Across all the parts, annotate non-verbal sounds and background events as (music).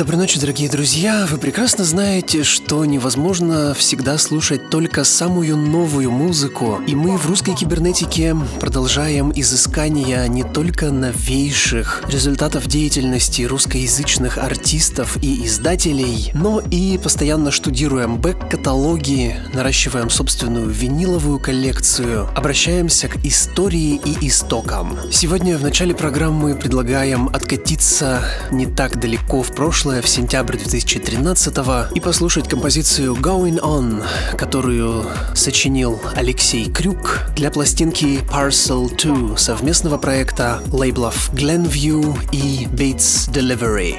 Доброй ночи, дорогие друзья! Вы прекрасно знаете, что невозможно всегда слушать только самую новую музыку, и мы в русской кибернетике продолжаем изыскание не только новейших результатов деятельности русскоязычных артистов и издателей, но и постоянно штудируем бэк-каталоги, наращиваем собственную виниловую коллекцию, обращаемся к истории и истокам. Сегодня в начале программы предлагаем откатиться не так далеко в прошлое, прошлое, в сентябрь 2013 и послушать композицию Going On, которую сочинил Алексей Крюк для пластинки Parcel 2 совместного проекта лейблов Glenview и Bates Delivery.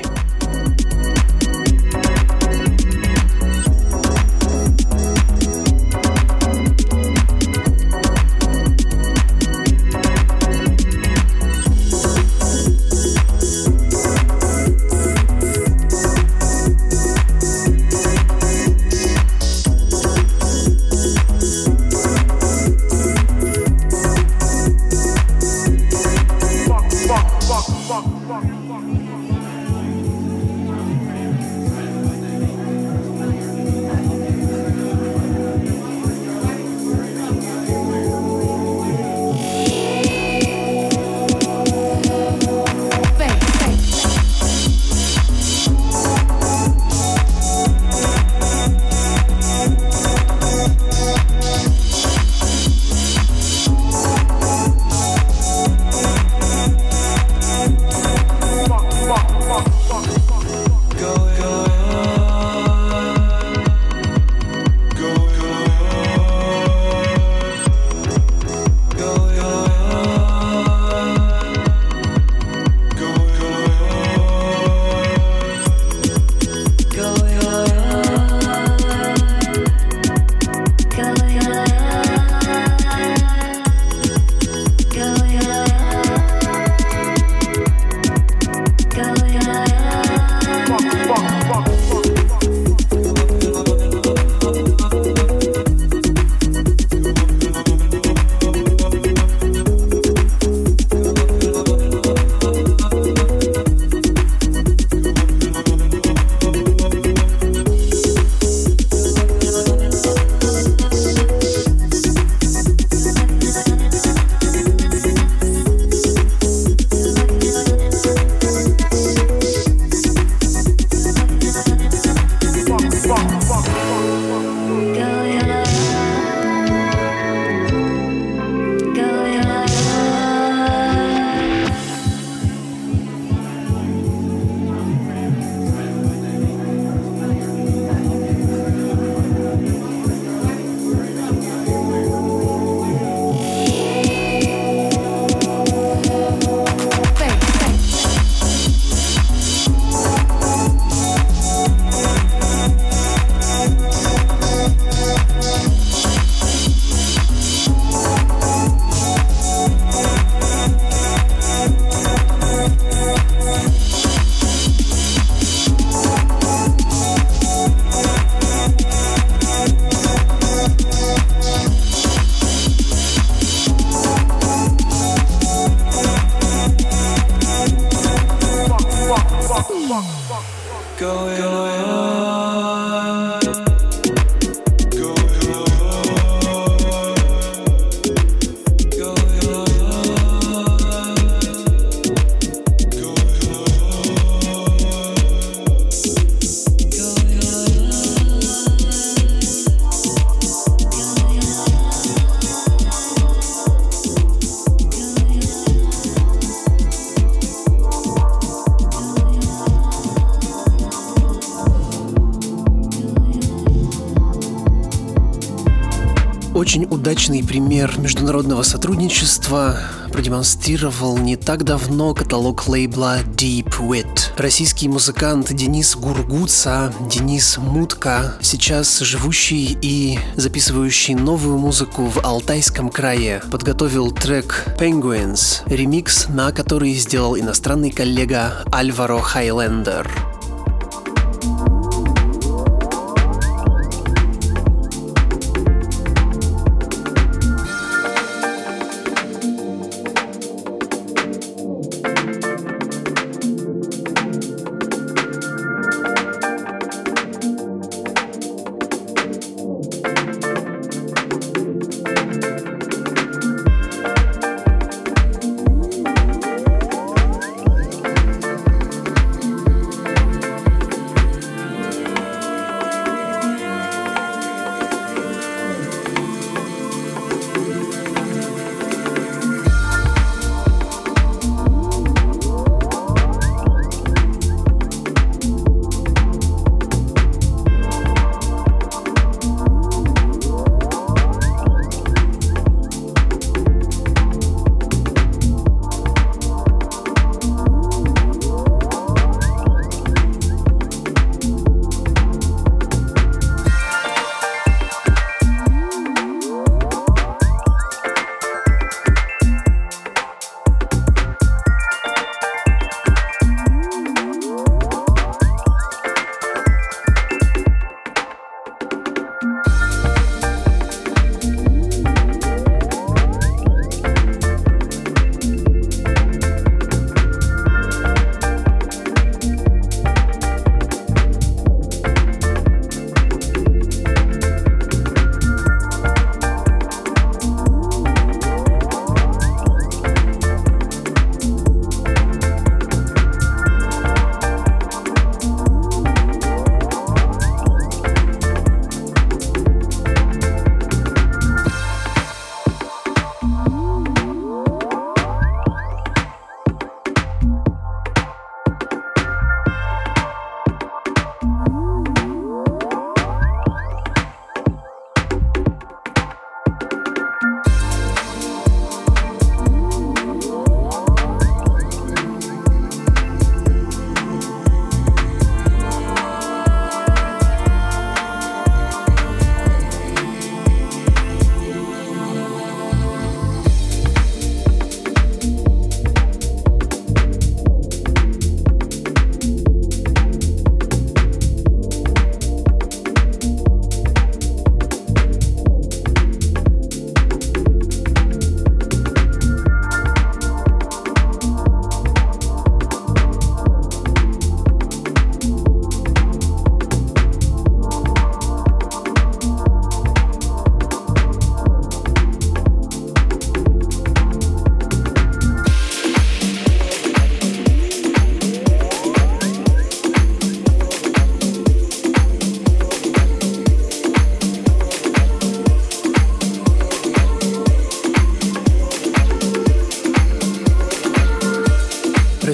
Удачный пример международного сотрудничества продемонстрировал не так давно каталог лейбла Deep Wit. Российский музыкант Денис Гургуца, Денис Мутка, сейчас живущий и записывающий новую музыку в Алтайском крае, подготовил трек Penguins, ремикс на который сделал иностранный коллега Альваро Хайлендер.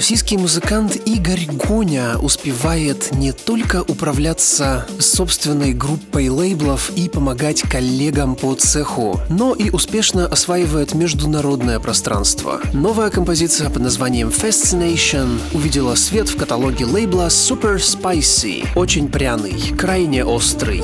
Российский музыкант Игорь Гоня успевает не только управляться собственной группой лейблов и помогать коллегам по цеху, но и успешно осваивает международное пространство. Новая композиция под названием Fascination увидела свет в каталоге лейбла Super Spicy. Очень пряный, крайне острый.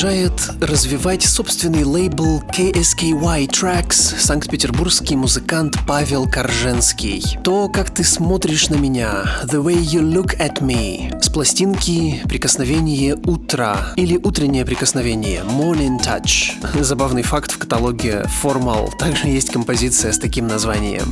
Продолжает развивать собственный лейбл KSKY Tracks санкт-петербургский музыкант Павел Корженский. То, как ты смотришь на меня, The Way You Look at Me, с пластинки «Прикосновение утра» или «Утреннее прикосновение» Morning Touch. Забавный факт в каталоге Formal также есть композиция с таким названием.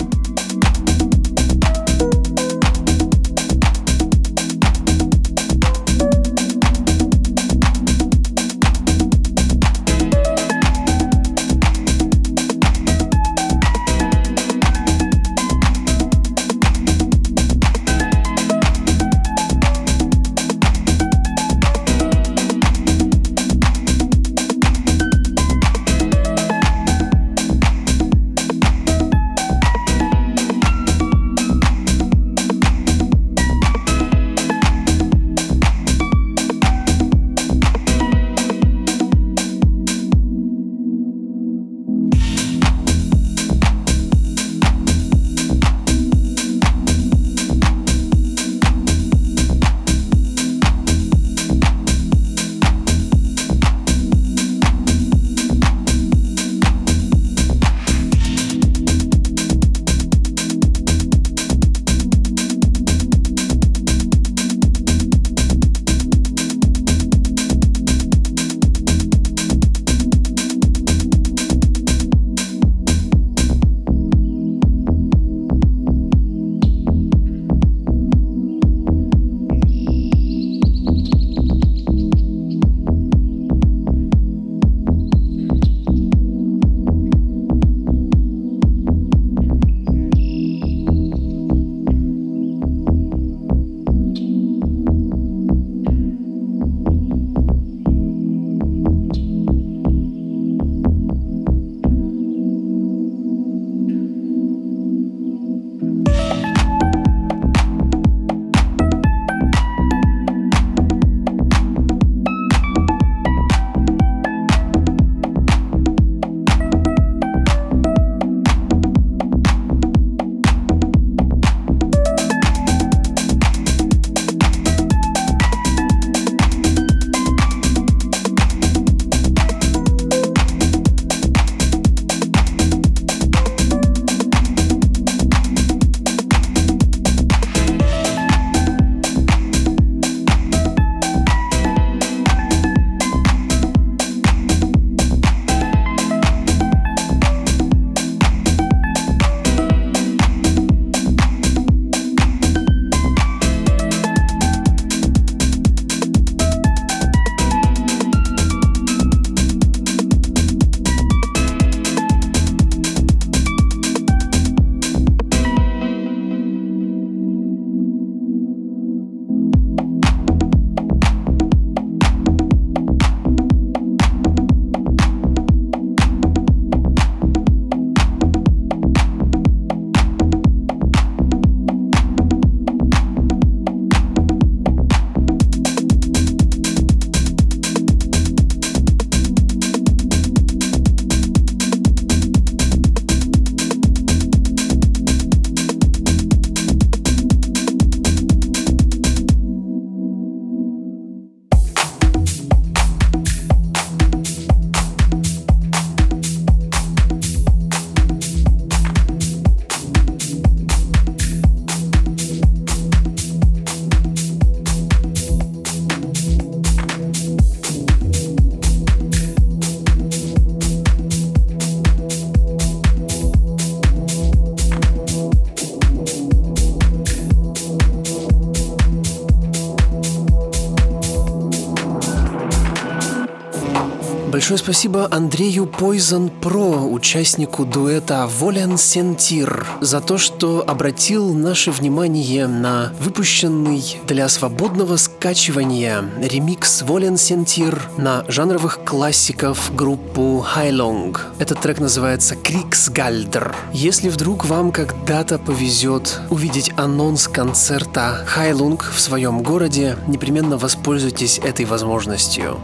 Спасибо Андрею Poison Pro, участнику дуэта Volen Sentir, за то, что обратил наше внимание на выпущенный для свободного скачивания ремикс Volen Sentir на жанровых классиков группу Heilung. Этот трек называется Krigsgaldr. Если вдруг вам когда-то повезет увидеть анонс концерта Heilung в своем городе, непременно воспользуйтесь этой возможностью.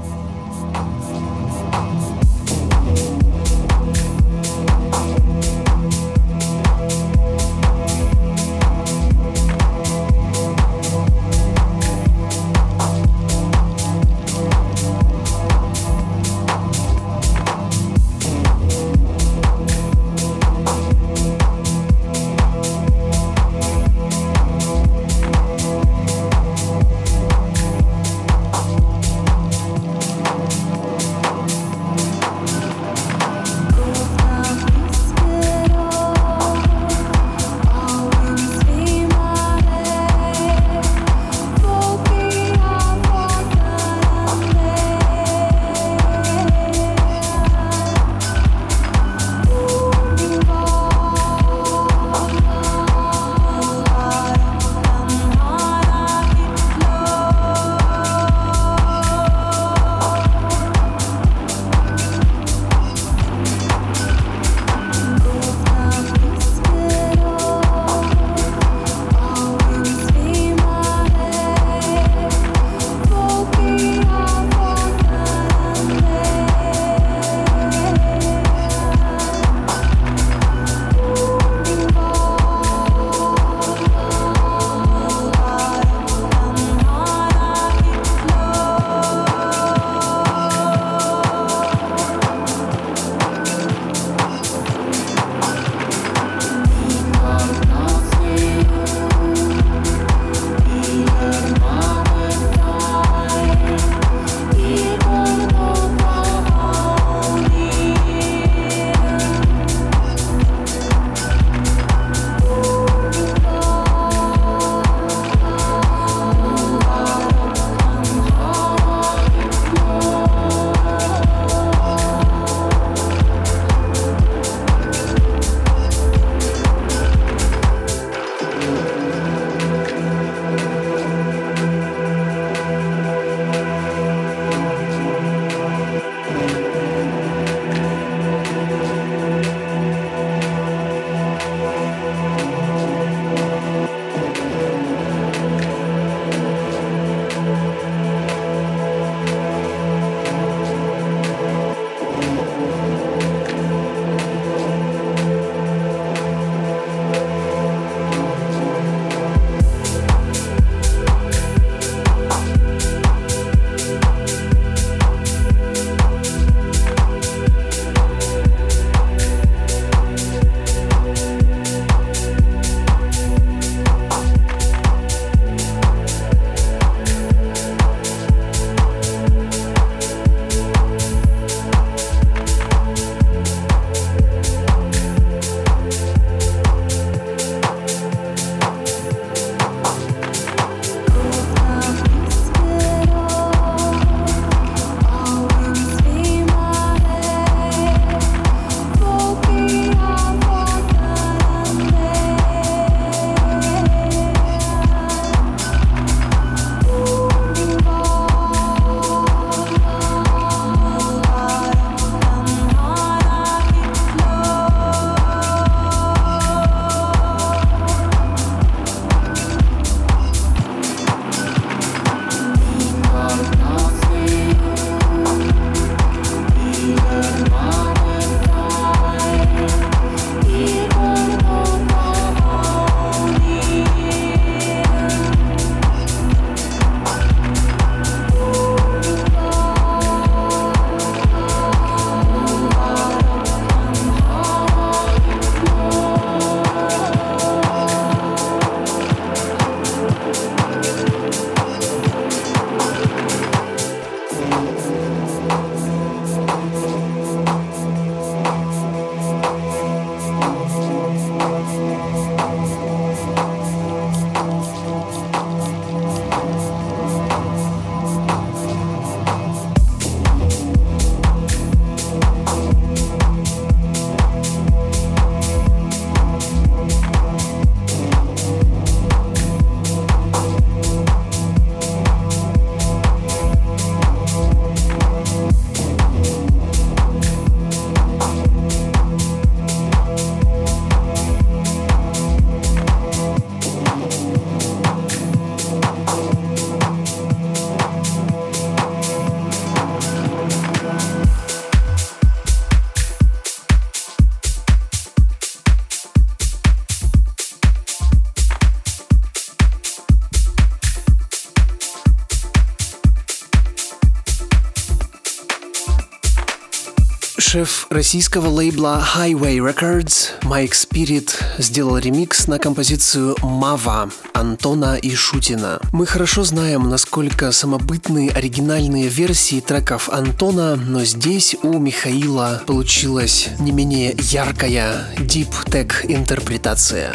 Шеф российского лейбла Highway Records Майк Спирит сделал ремикс на композицию «Мава» Антона и Шутина. Мы хорошо знаем, насколько самобытные оригинальные версии треков Антона, но здесь у Михаила получилась не менее яркая дип-тек интерпретация.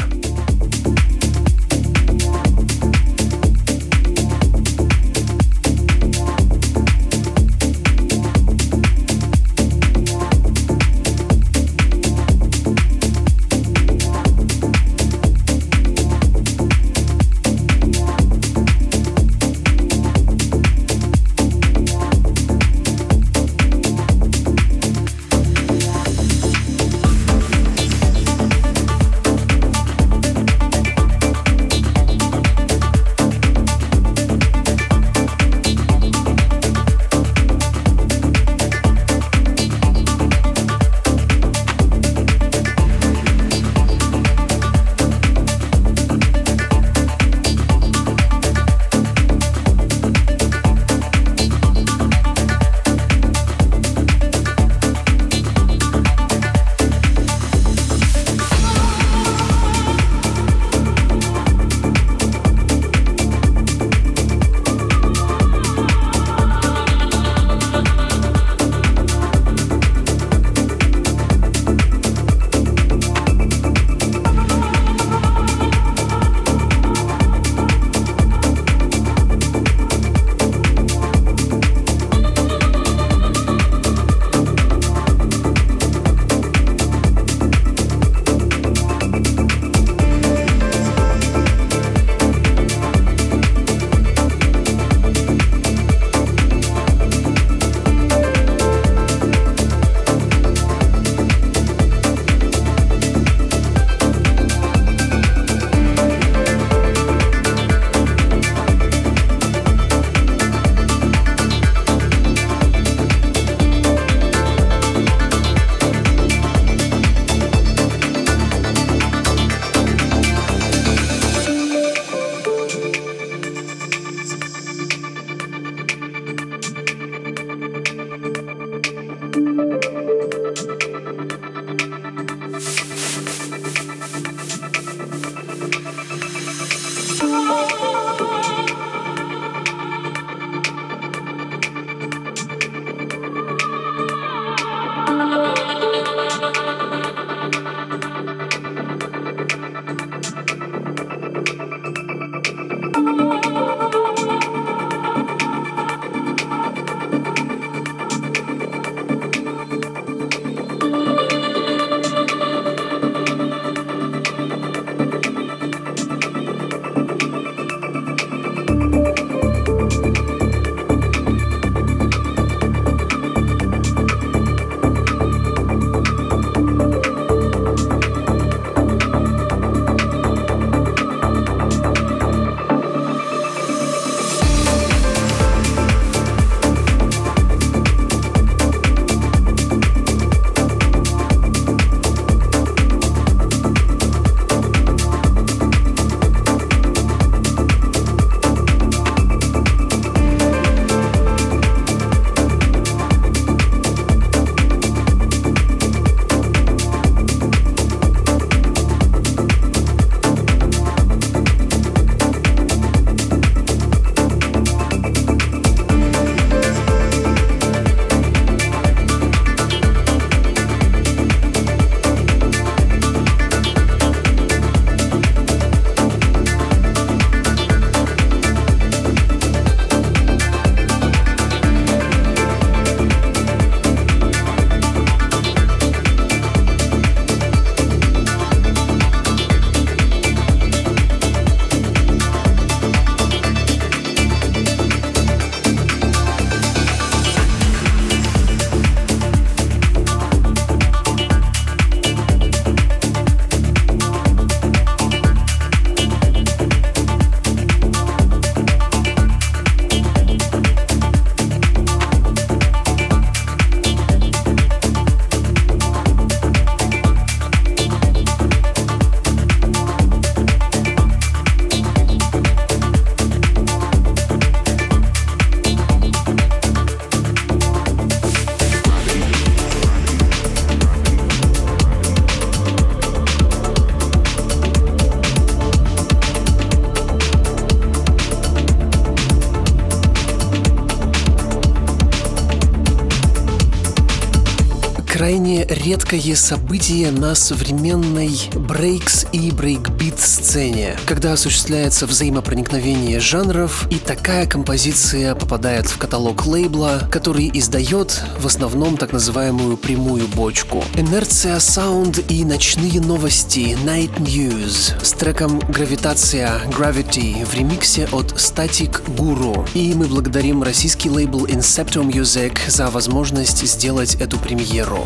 Редкое событие на современной брейкс и брейкбит сцене, когда осуществляется взаимопроникновение жанров, и такая композиция попадает в каталог лейбла, который издает в основном так называемую прямую бочку. Инерция Sound и ночные новости Night News с треком Гравитация Gravity в ремиксе от Static Guru. И мы благодарим российский лейбл Incepto Music за возможность сделать эту премьеру.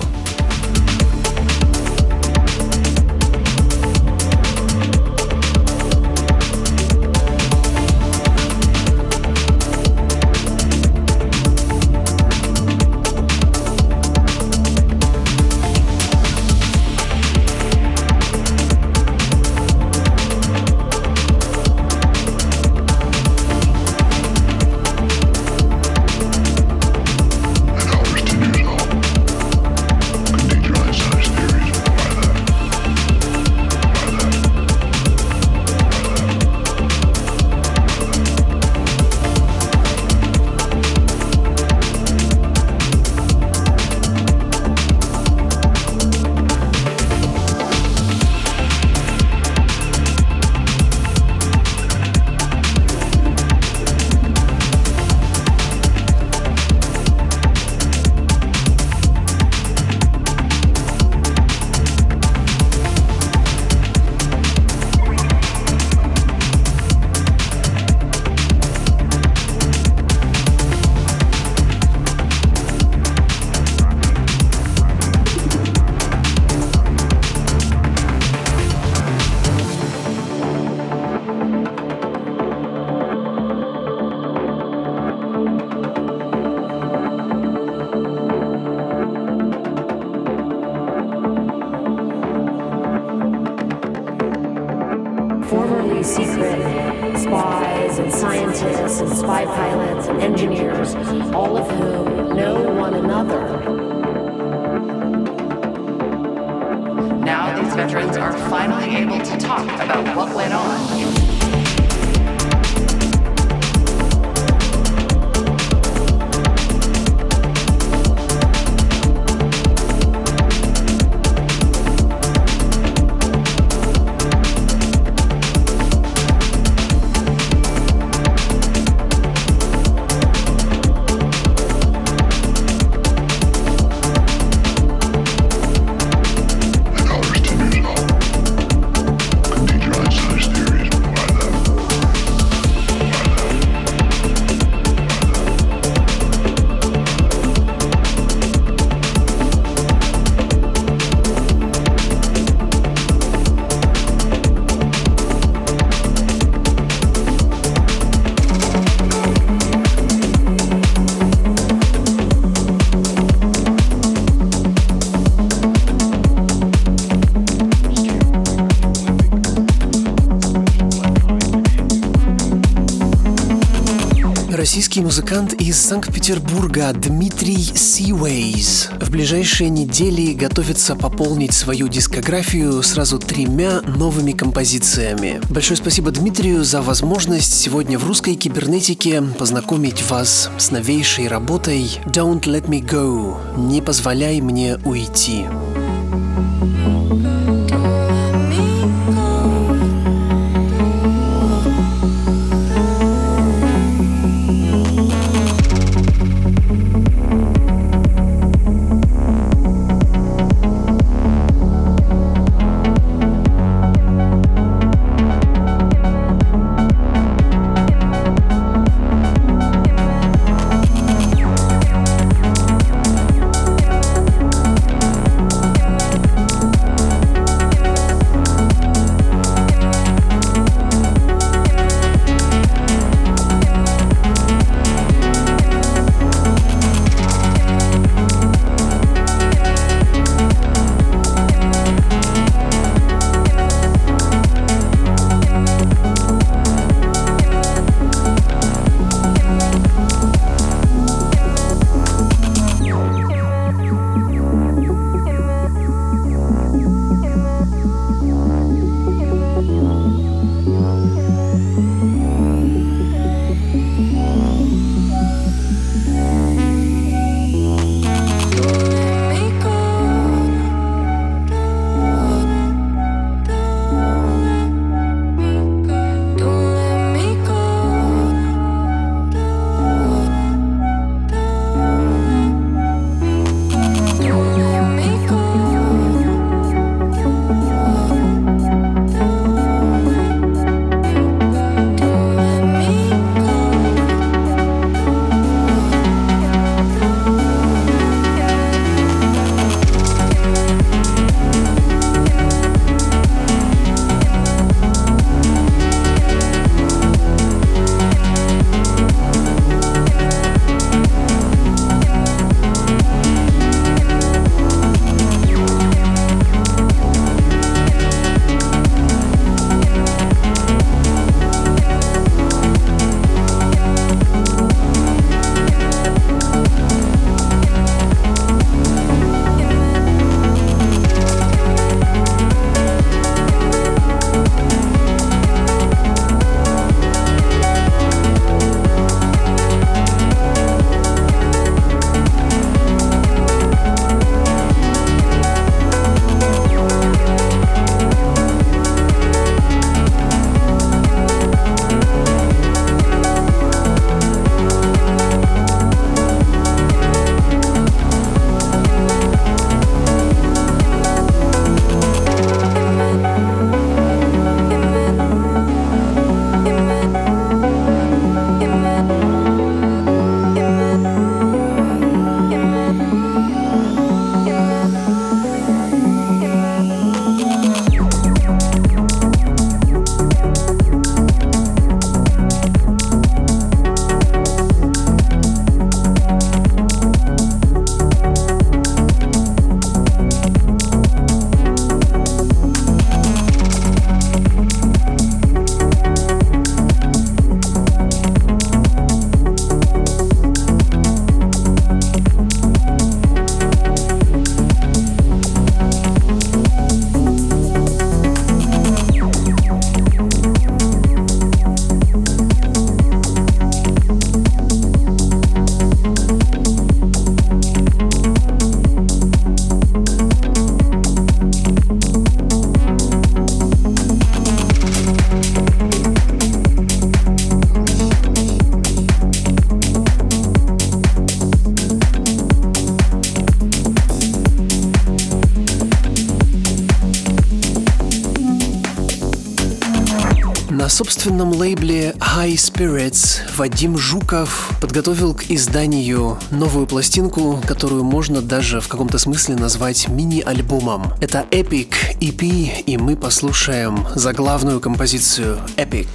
Российский музыкант из Санкт-Петербурга Дмитрий Сиуэйз в ближайшие недели готовится пополнить свою дискографию сразу тремя новыми композициями. Большое спасибо Дмитрию за возможность сегодня в русской кибернетике познакомить вас с новейшей работой Don't Let Me Go – «Не позволяй мне уйти». Собственном лейбле High Spirits Вадим Жуков подготовил к изданию новую пластинку, которую можно даже в каком-то смысле назвать мини-альбомом. Это Epic EP, и мы послушаем заглавную композицию Epic.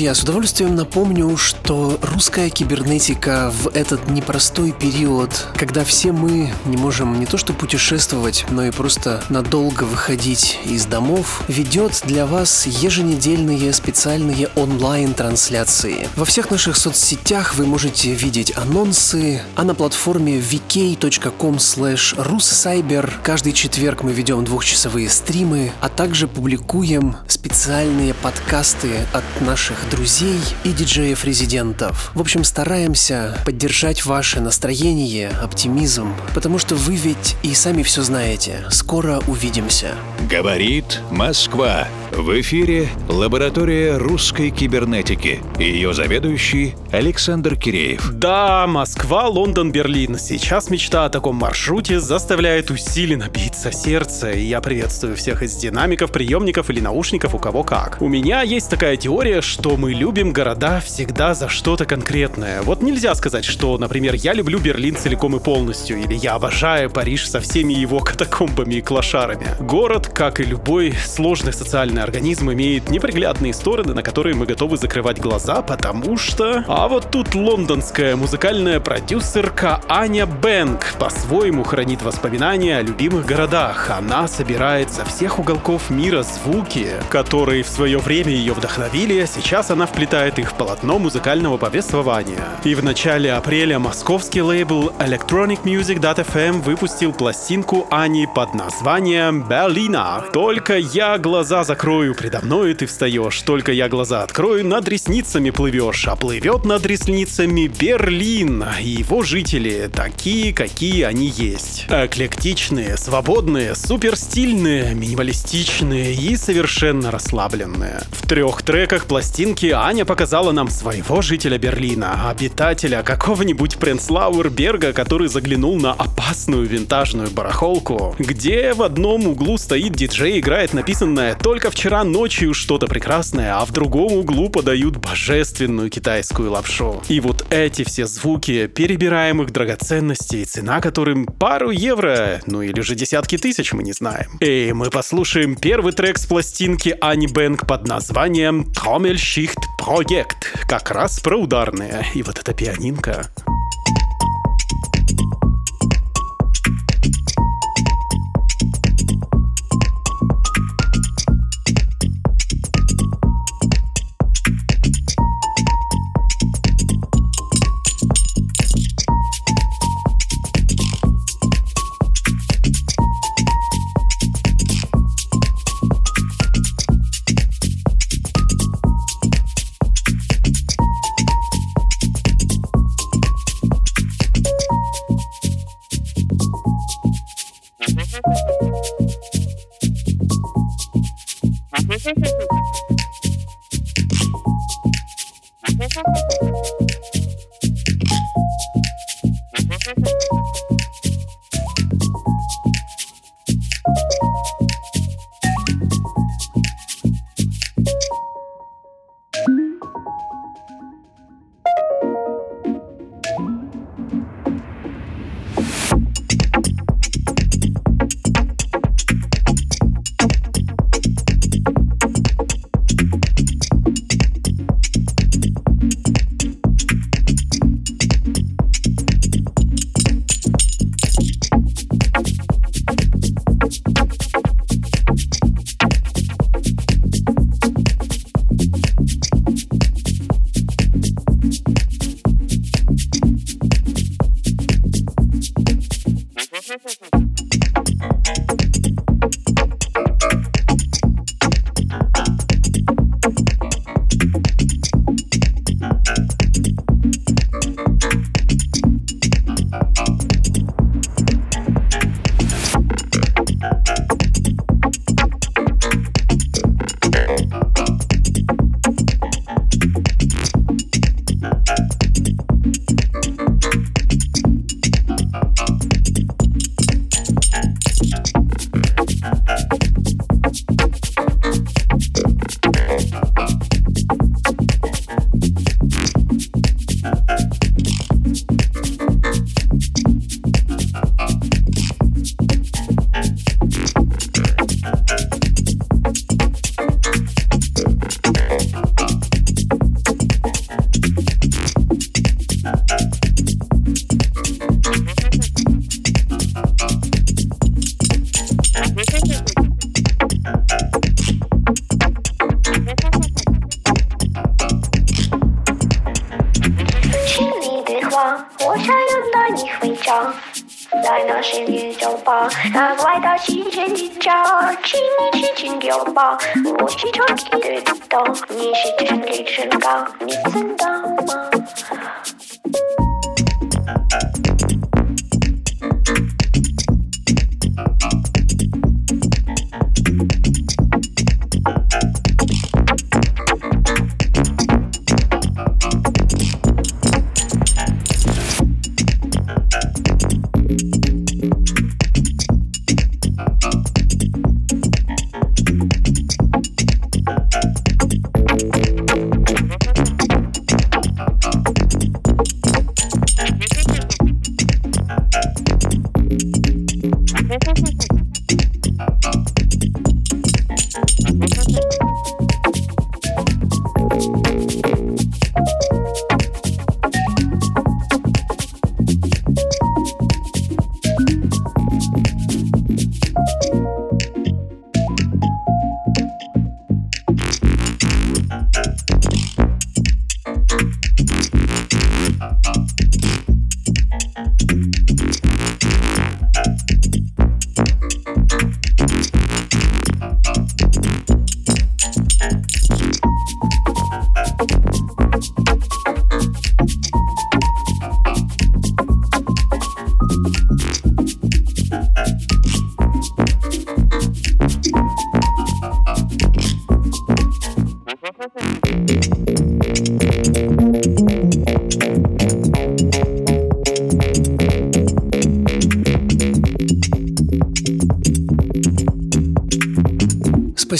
Друзья, с удовольствием напомню, что русская кибернетика в этот непростой период, когда все мы не можем не то что путешествовать, но и просто надолго выходить из домов, ведет для вас еженедельные специальные онлайн-трансляции. Во всех наших соцсетях вы можете видеть анонсы, а на платформе vk.com russcyber каждый четверг мы ведем двухчасовые стримы, а также публикуем специальные подкасты от наших друзей и диджеев-резидентов. В общем, стараемся поддержать ваше настроение, оптимизм, потому что вы ведь и сами все знаете. Скоро увидимся. Говорит Москва. В эфире лаборатория русской кибернетики. Ее заведующий Александр Киреев. Да, Москва, Лондон, Берлин. Сейчас мечта о таком маршруте заставляет усиленно биться сердце. И я приветствую всех из динамиков, приемников или наушников, у кого как. У меня есть такая теория, что мы любим города всегда за что-то конкретное. Вот нельзя сказать, что, например, я люблю Берлин целиком и полностью, или я обожаю Париж со всеми его катакомбами и клошарами. Город, как и любой сложный социальный организм, имеет неприглядные стороны, на которые мы готовы закрывать глаза, потому что... А вот тут лондонская музыкальная продюсерка Аня Бэнк по-своему хранит воспоминания о любимых городах. Она собирает со всех уголков мира звуки, которые в свое время ее вдохновили, а сейчас она вплетает их в полотно музыкального повествования. И в начале апреля московский лейбл Electronic Music.fm выпустил пластинку Ани под названием «Берлина». Только я глаза закрою, предо мной ты встаешь. Только я глаза открою, над ресницами плывешь. А плывет над ресницами Берлин. И его жители такие, какие они есть. Эклектичные, свободные, суперстильные, минималистичные и совершенно расслабленные. В трех треках пластинки Аня показала нам своего жителя Берлина, обитателя какого-нибудь Пренслауэрберга, который заглянул на опасную винтажную барахолку, где в одном углу стоит диджей, играет написанное «Только вчера ночью что-то прекрасное», а в другом углу подают божественную китайскую лапшу. И вот эти все звуки перебираемых драгоценностей, цена которым пару евро, ну или же десятки тысяч, мы не знаем. И мы послушаем первый трек с пластинки Ани Бэнк под названием Trommelschicht Projekt, как раз про ударные. И вот эта пианинка.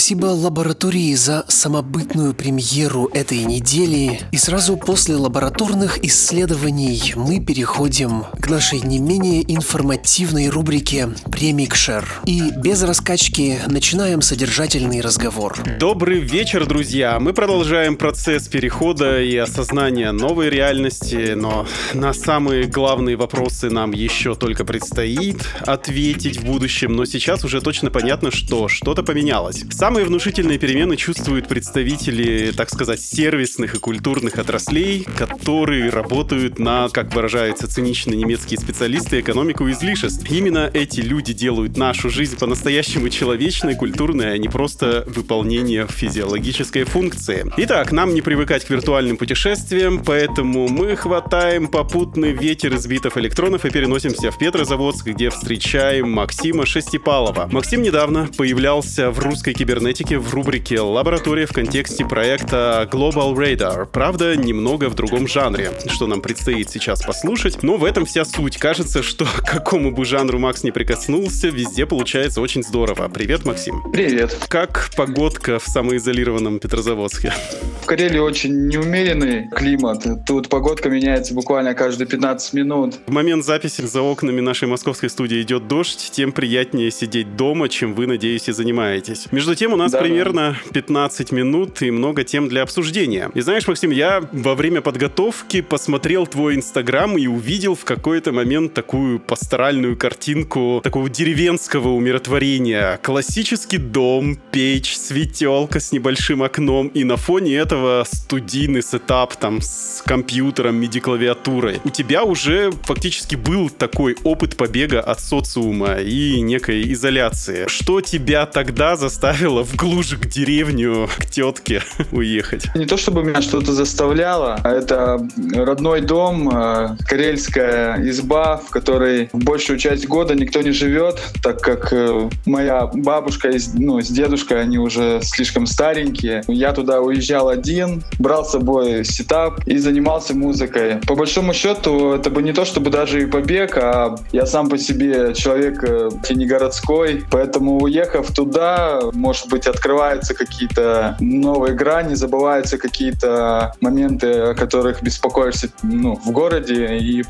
Спасибо лаборатории за самобытную премьеру этой недели. И сразу после лабораторных исследований мы переходим нашей не менее информативной рубрике «Премикшер». И без раскачки начинаем содержательный разговор. Добрый вечер, друзья! Мы продолжаем процесс перехода и осознания новой реальности, но на самые главные вопросы нам еще только предстоит ответить в будущем, но сейчас уже точно понятно, что что-то поменялось. Самые внушительные перемены чувствуют представители, так сказать, сервисных и культурных отраслей, которые работают на, как выражаются циничные немецкие специалисты, экономику излишеств. Именно эти люди делают нашу жизнь по-настоящему человечной, культурной, а не просто выполнение физиологической функции. Итак, нам не привыкать к виртуальным путешествиям, поэтому мы хватаем попутный ветер из битов электронов и переносимся в Петрозаводск, где встречаем Максима Шестипалова. Максим недавно появлялся в русской кибернетике в рубрике «Лаборатория» в контексте проекта Global Radar. Правда, немного в другом жанре, что нам предстоит сейчас послушать, но в этом вся суть. Кажется, что к какому бы жанру Макс не прикоснулся, везде получается очень здорово. Привет, Максим. Привет. Как погодка в самоизолированном Петрозаводске? В Карелии очень неумеренный климат. Тут погодка меняется буквально каждые 15 минут. В момент записи за окнами нашей московской студии идет дождь, тем приятнее сидеть дома, чем вы, надеюсь, и занимаетесь. Между тем, у нас да, примерно 15 минут и много тем для обсуждения. И знаешь, Максим, я во время подготовки посмотрел твой инстаграм и увидел в какой-то момент такую пасторальную картинку такого деревенского умиротворения. Классический дом, печь, светелка с небольшим окном, и на фоне этого студийный сетап там с компьютером, MIDI-клавиатурой. У тебя уже фактически был такой опыт побега от социума и некой изоляции. Что тебя тогда заставило в глушь к деревню, к тетке (laughs) уехать? Не то чтобы меня что-то заставляло, а это родной дом, э, карельская изба, в которой большую часть года никто не живет, так как э, моя бабушка и ну, с дедушкой, они уже слишком старенькие. Я туда уезжал один, брал с собой сетап и занимался музыкой. По большому счету, это бы не то чтобы даже и побег, а я сам по себе человек э, не городской, поэтому уехав туда, может быть, открываются какие-то новые грани, забываются какие-то моменты, о которых беспокоишься ну, в городе, и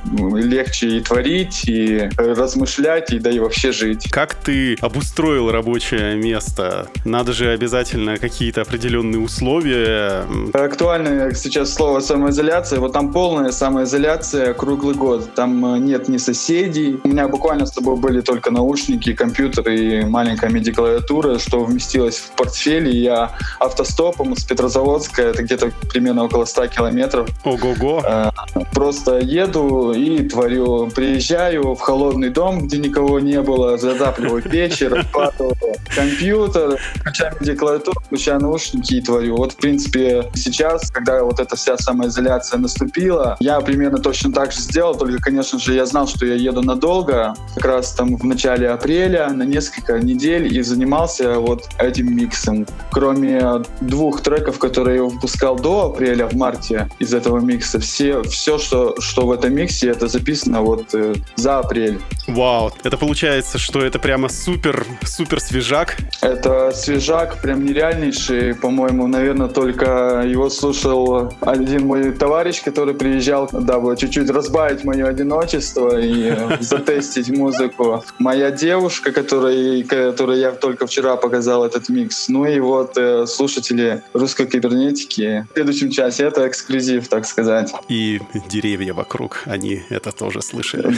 легче и творить, и размышлять, и да и вообще жить. Как ты обустроил рабочее место? Надо же обязательно какие-то определенные условия. Актуально сейчас слово самоизоляция. Вот там полная самоизоляция круглый год. Там э, нет ни соседей. У меня буквально с тобой были только наушники, компьютер и маленькая MIDI-клавиатура, что вместило поместилось в портфеле. Я автостопом с Петрозаводска, это где-то примерно около 100 километров. Ого-го. Э, просто еду и творю. Приезжаю в холодный дом, где никого не было, затапливаю печь, раскладываю компьютер, включаю клавиатуру, включаю наушники и творю. Вот, в принципе, сейчас, когда вот эта вся самоизоляция наступила, я примерно точно так же сделал, только, конечно же, я знал, что я еду надолго, как раз там в начале апреля, на несколько недель, и занимался вот этим миксом. Кроме двух треков, которые я выпускал до апреля, в марте из этого микса, все, все что, что в этом миксе, это записано вот э, за апрель. Вау, это получается, что это прямо супер, супер свежак. Это свежак, прям нереальнейший, по-моему, наверное, только его слушал один мой товарищ, который приезжал, дабы чуть-чуть разбавить мое одиночество и (laughs) затестить музыку. Моя девушка, которой, которой я только вчера показал этот микс. Ну и вот э, слушатели русской кибернетики в следующем часе это эксклюзив, так сказать. И деревья вокруг, они это тоже слышали.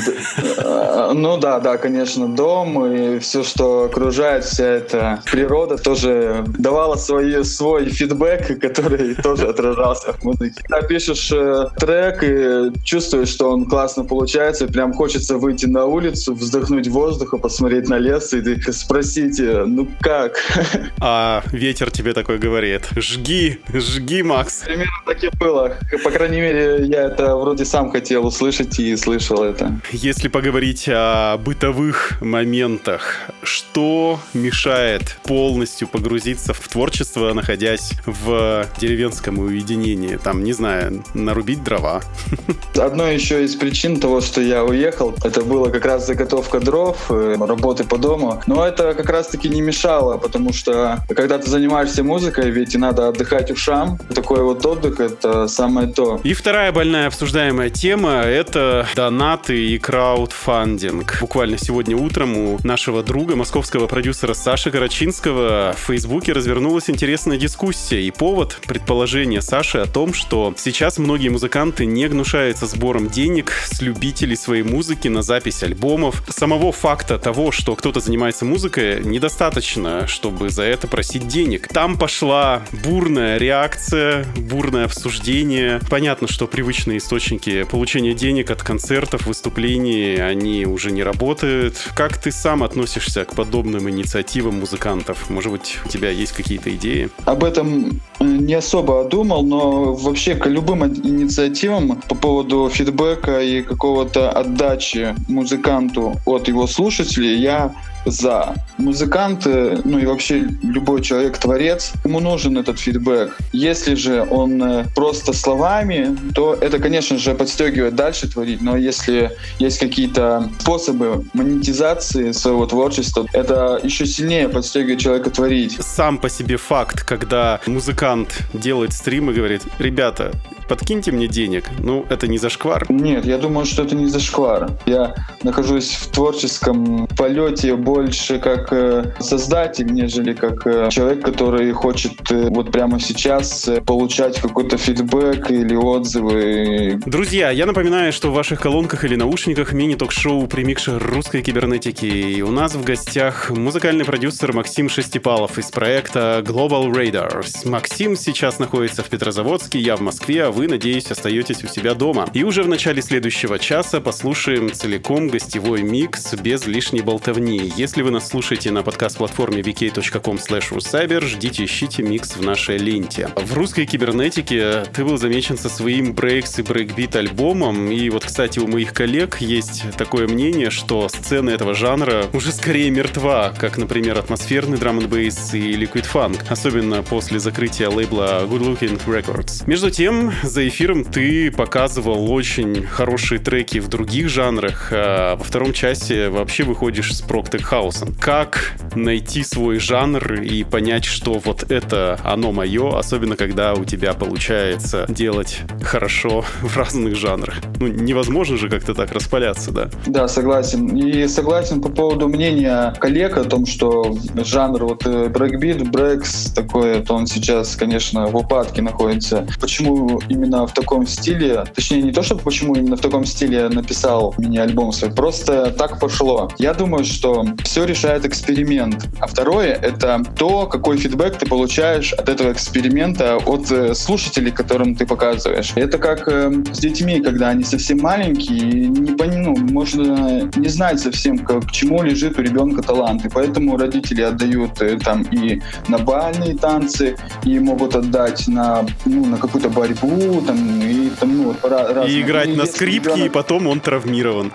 Э, ну да, да, конечно, дом и все, что окружает, вся эта природа тоже давала свой, свой фидбэк, который (laughs) тоже отражался в музыке. Когда пишешь э, трек и чувствуешь, что он классно получается, прям хочется выйти на улицу, вздохнуть воздуха, посмотреть на лес и спросить, ну как? (laughs) А ветер тебе такой говорит, жги, жги, Макс. Примерно так и было. По крайней мере, я это вроде сам хотел услышать и слышал это. Если поговорить о бытовых моментах, что мешает полностью погрузиться в творчество, находясь в деревенском уединении. Там, не знаю, нарубить дрова. Одной еще из причин того, что я уехал, это было как раз заготовка дров, э, работы по дому. Но это как раз-таки не мешало, потому что когда ты занимаешься музыкой, ведь и надо отдыхать ушам. Такой вот отдых — это самое то. И вторая больная обсуждаемая тема — это донаты и краудфандинг. Буквально сегодня утром у нашего друга, московского продюсера Саши Карачинского в Фейсбуке развернулась интересная дискуссия. И повод — предположение Саши о том, что сейчас многие музыканты не гнушаются сбором денег с любителей своей музыки на запись альбомов. Самого факта того, что кто-то занимается музыкой, недостаточно, чтобы за это просить денег. Там пошла бурная реакция, бурное обсуждение. Понятно, что привычные источники получения денег от концертов, выступлений, они уже не работают. Как ты сам относишься к подобным инициативам музыкантов? Может быть, у тебя есть какие-то идеи? Об этом э, не особо думал, но вообще к любым инициативам по поводу фидбэка и какого-то отдачи музыканту от его слушателей я за. Музыкант, ну и вообще любой человек-творец, ему нужен этот фидбэк. Если же он э, просто словами, то это, конечно же, подстегивает дальше творить, но если есть какие-то способы монетизации своего творчества, это еще сильнее подстегивает человека творить. Сам по себе факт, когда музыкант делает стрим и говорит, ребята, подкиньте мне денег. Ну, это не зашквар? Нет, я думаю, что это не зашквар. Я нахожусь в творческом полете больше как э, создатель, нежели как э, человек, который хочет э, вот прямо сейчас получать какой-то фидбэк или отзывы. Друзья, я напоминаю, что в ваших колонках или наушниках мини-ток-шоу «Примикшер русской кибернетики». И у нас в гостях музыкальный продюсер Максим Шестипалов из проекта Global Raiders. Максим сейчас находится в Петрозаводске, я в Москве, а вы, надеюсь, остаетесь у себя дома. И уже в начале следующего часа послушаем целиком гостевой микс без лишней болтовни. Если вы нас слушаете на подкаст-платформе vk.com cyber, ждите, ищите микс в нашей ленте. В русской кибернетике ты был замечен со своим брейкс и брейкбит альбомом. И вот, кстати, у моих коллег есть такое мнение, что сцена этого жанра уже скорее мертва, как, например, атмосферный драм н бейс и Liquid Funk, особенно после закрытия лейбла Good Looking Records. Между тем, за эфиром ты показывал очень хорошие треки в других жанрах, а во втором часе вообще выходишь с Proctec House. Как найти свой жанр и понять, что вот это оно мое, особенно когда у тебя получается делать хорошо (laughs) в разных жанрах. Ну, невозможно же как-то так распаляться, да? Да, согласен. И согласен по поводу мнения коллег о том, что жанр вот э, брейкбит, брейкс такой, это он сейчас, конечно, в упадке находится. Почему именно в таком стиле, точнее не то, чтобы почему именно в таком стиле написал мини-альбом свой, просто так пошло. Я думаю, что все решает эксперимент. А второе — это то, какой фидбэк ты получаешь от этого эксперимента от э, слушателей, которым ты показываешь. Это как э, с детьми, когда они совсем маленькие, и не ну, можно не знать совсем, как, к чему лежит у ребенка талант. И поэтому родители отдают э, там и на бальные танцы, и могут отдать на, ну, на какую-то борьбу, там, и, там, ну, раз, и играть на скрипке, ребенок... и потом он травмирован.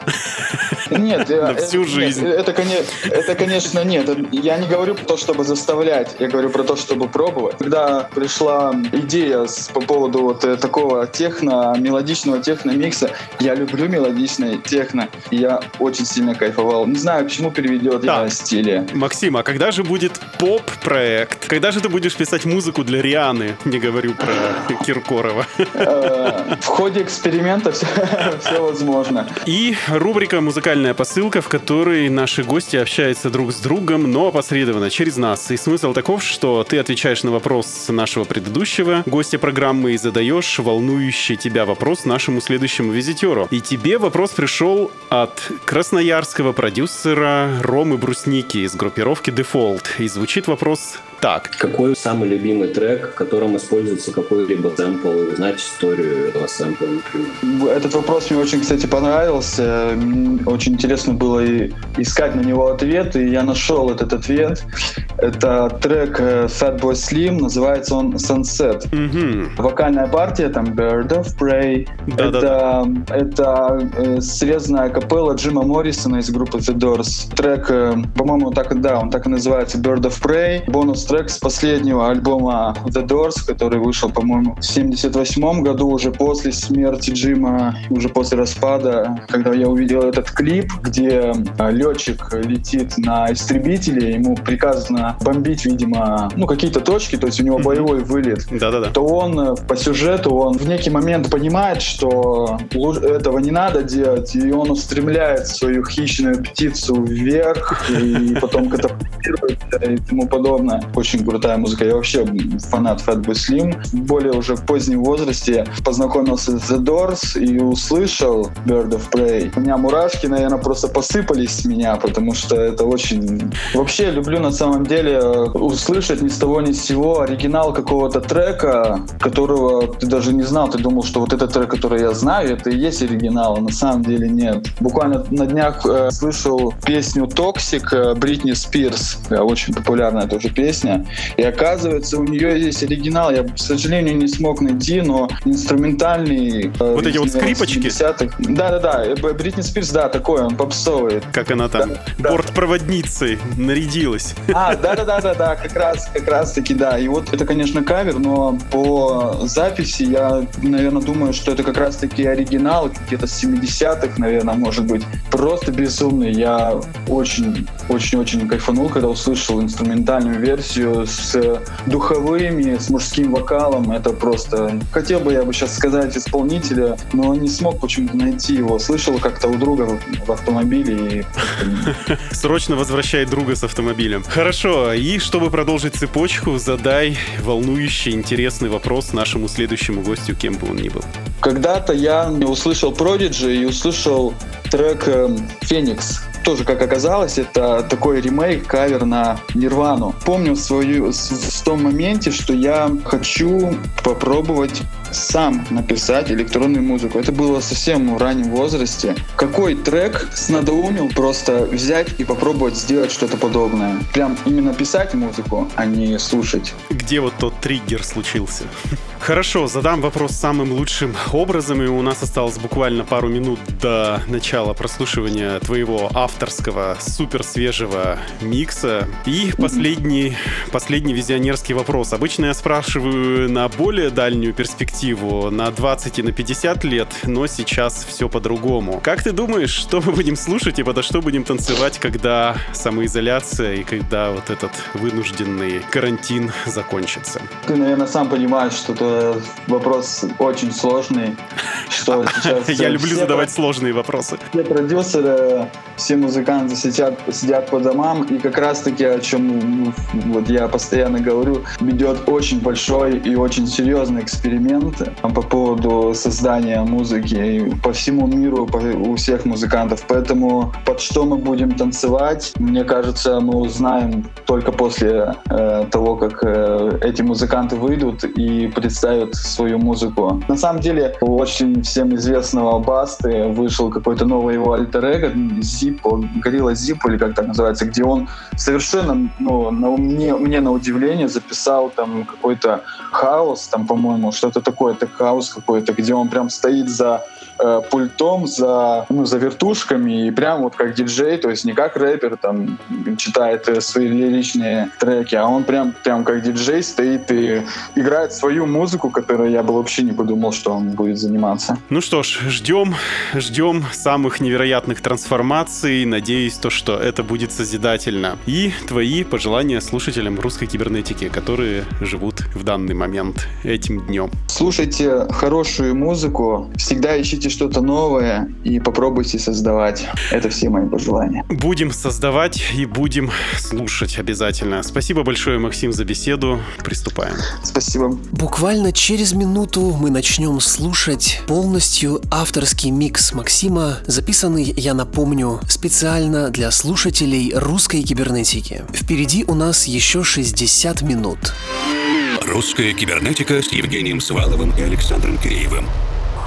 Нет, на всю жизнь. Это, конечно, нет. Я не говорю про то, чтобы заставлять, я говорю про то, чтобы пробовать. Когда пришла идея по поводу вот э, такого техно, мелодичного техно-микса, я люблю мелодичное техно, я очень сильно кайфовал. Не знаю, к чему переведет я стиле. Максим, а когда же будет поп-проект? Когда же ты будешь писать музыку для Рианы? Не говорю про Киркорова. Э, в ходе эксперимента все (laughs) возможно. И рубрика «Музыкальная посылка», в которой наши гости общаются друг с другом, но опосредованно через нас. И смысл таков, что ты отвечаешь на вопрос нашего предыдущего гостя программы и задаешь волнующий тебя вопрос нашему следующему визитеру. И тебе вопрос пришел от красноярского продюсера Ромы Брусники из группировки Default. И звучит вопрос Так. Какой самый любимый трек, в котором используется какой-либо сэмпл, и узнать историю этого сэмпла, например? Этот вопрос мне очень, кстати, понравился. Очень интересно было и искать на него ответ, и я нашел этот ответ. Это трек э, Fatboy Slim, называется он Sunset. Угу. Вокальная партия, там Bird of Prey. Да, это да, это э, срезанная капелла Джима Моррисона из группы The Doors. Трек, э, по-моему, так, да, он так и называется Bird of Prey. Бонус трек с последнего альбома The Doors, который вышел, по-моему, в 78 году, уже после смерти Джима, уже после распада, когда я увидел этот клип, где э, летчик летит на истребителе, ему приказано бомбить, видимо, ну, какие-то точки, то есть у него боевой вылет. Да-да-да. То он э, по сюжету, он в некий момент понимает, что этого не надо делать, и он устремляет свою хищную птицу вверх, и потом катапультируется и тому подобное. Очень крутая музыка. Я вообще фанат Fatboy Slim. Более уже позднем возрасте познакомился с The Doors и услышал Bird of Prey. У меня мурашки, наверное, просто посыпались с меня, потому что это очень... Вообще люблю на самом деле услышать ни с того ни с сего оригинал какого-то трека, которого ты даже не знал. Ты думал, что вот этот трек, который я знаю, это и есть оригинал, а на самом деле нет. Буквально на днях э, слышал песню «Toxic» э, Бритни Спирс. Э, очень популярная тоже песня. И оказывается, у нее есть оригинал. Я, к сожалению, не смог найти, но инструментальный. э, Вот эти вот скрипочки? 70-х. Да-да-да. э, Бритни Спирс, да, такой он, попсовый. Как она там Да. бортпроводницей нарядилась. А, да-да-да-да-да, (laughs) как раз, как раз таки, да. И вот это, конечно, кавер, но по записи я, наверное, думаю, что это как раз таки оригинал, где-то с 70-х, наверное, может быть. Просто безумный. Я очень-очень-очень кайфанул, когда услышал инструментальную версию с духовыми, с мужским вокалом. Это просто... Хотел бы я бы сейчас сказать исполнителя, но не смог почему-то найти его. Слышал как-то у друга в, в автомобиле и (laughs) Срочно возвращай друга с автомобилем. Хорошо, и чтобы продолжить цепочку, задай волнующий, интересный вопрос нашему следующему гостю, кем бы он ни был. Когда-то я услышал Prodigy и услышал трек эм, «Феникс». Тоже, как оказалось, это такой ремейк, кавер на Нирвану. Помню свою, в том моменте, что я хочу попробовать сам написать электронную музыку. Это было совсем в раннем возрасте. Какой трек снадоумил просто взять и попробовать сделать что-то подобное? Прям именно писать музыку, а не слушать. Где вот тот триггер случился? (laughs) Хорошо, задам вопрос самым лучшим образом, и у нас осталось буквально пару минут до начала прослушивания твоего авторского супер свежего микса. И последний, последний визионерский вопрос. Обычно я спрашиваю на более дальнюю перспективу, на 20 и на 50 лет, но сейчас все по-другому. Как ты думаешь, что мы будем слушать и подо что будем танцевать, когда самоизоляция и когда вот этот вынужденный карантин закончится? Ты, наверное, сам понимаешь, что это вопрос очень сложный. Что (laughs) сейчас Я люблю задавать сложные вопросы. Все продюсеры, все музыканты сидят, сидят по домам, и как раз-таки о чем ну, вот я постоянно говорю, ведет очень большой и очень серьезный эксперимент по поводу создания музыки по всему миру, по- у всех музыкантов. Поэтому под что мы будем танцевать, мне кажется, мы узнаем только после э, того, как э, эти музыканты выйдут и представят свою музыку. На самом деле, у очень всем известного Басты вышел какой-то новый его альтер эго Зиппо, Горилла Зиппо, или как так называется, где он совершенно, ну, на, мне, мне на удивление записал там какой-то хаос, там, по-моему, что-то такое, это хаос какой-то, где он прям стоит за э, пультом, за, ну, за вертушками, и прям вот как диджей, то есть не как рэпер там читает э, свои лиричные треки, а он прям, прям как диджей стоит и играет свою музыку, которую я бы вообще не подумал, что он будет заниматься. Ну что ж, ждем, ждем самых невероятных трансформаций. Надеюсь, то, что это будет созидательно. И твои пожелания слушателям русской кибернетики, которые живут в данный момент этим днем. Слушайте хорошую музыку, всегда ищите Слушайте что-то новое и попробуйте создавать. Это все мои пожелания. Будем создавать и будем слушать обязательно. Спасибо большое, Максим, за беседу. Приступаем. Спасибо. Буквально через минуту мы начнем слушать полностью авторский микс Максима, записанный, я напомню, специально для слушателей русской кибернетики. Впереди у нас еще 60 минут. Русская кибернетика с Евгением Сваловым и Александром Киреевым.